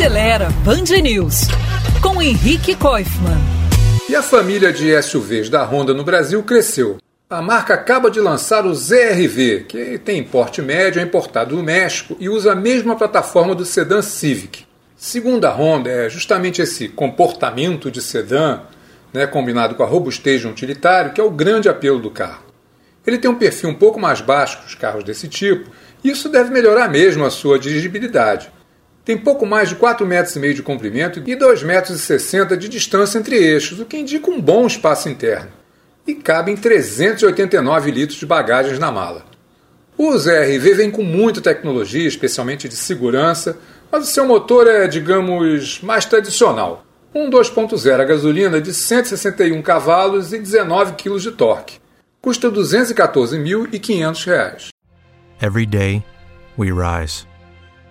Acelera Band News com Henrique Koifman. E a família de SUVs da Honda no Brasil cresceu. A marca acaba de lançar o ZRV, que tem porte médio, é importado do México e usa a mesma plataforma do sedã Civic. Segundo a Honda, é justamente esse comportamento de sedã, né, combinado com a robustez de um utilitário, que é o grande apelo do carro. Ele tem um perfil um pouco mais baixo que os carros desse tipo, e isso deve melhorar mesmo a sua dirigibilidade. Tem pouco mais de 4,5 metros e meio de comprimento e 2,60 metros de distância entre eixos, o que indica um bom espaço interno. E cabem 389 litros de bagagens na mala. O ZRV vem com muita tecnologia, especialmente de segurança, mas o seu motor é, digamos, mais tradicional. Um 2.0 a gasolina de 161 cavalos e 19 kg de torque. Custa R$ 214.500. Every day, we rise,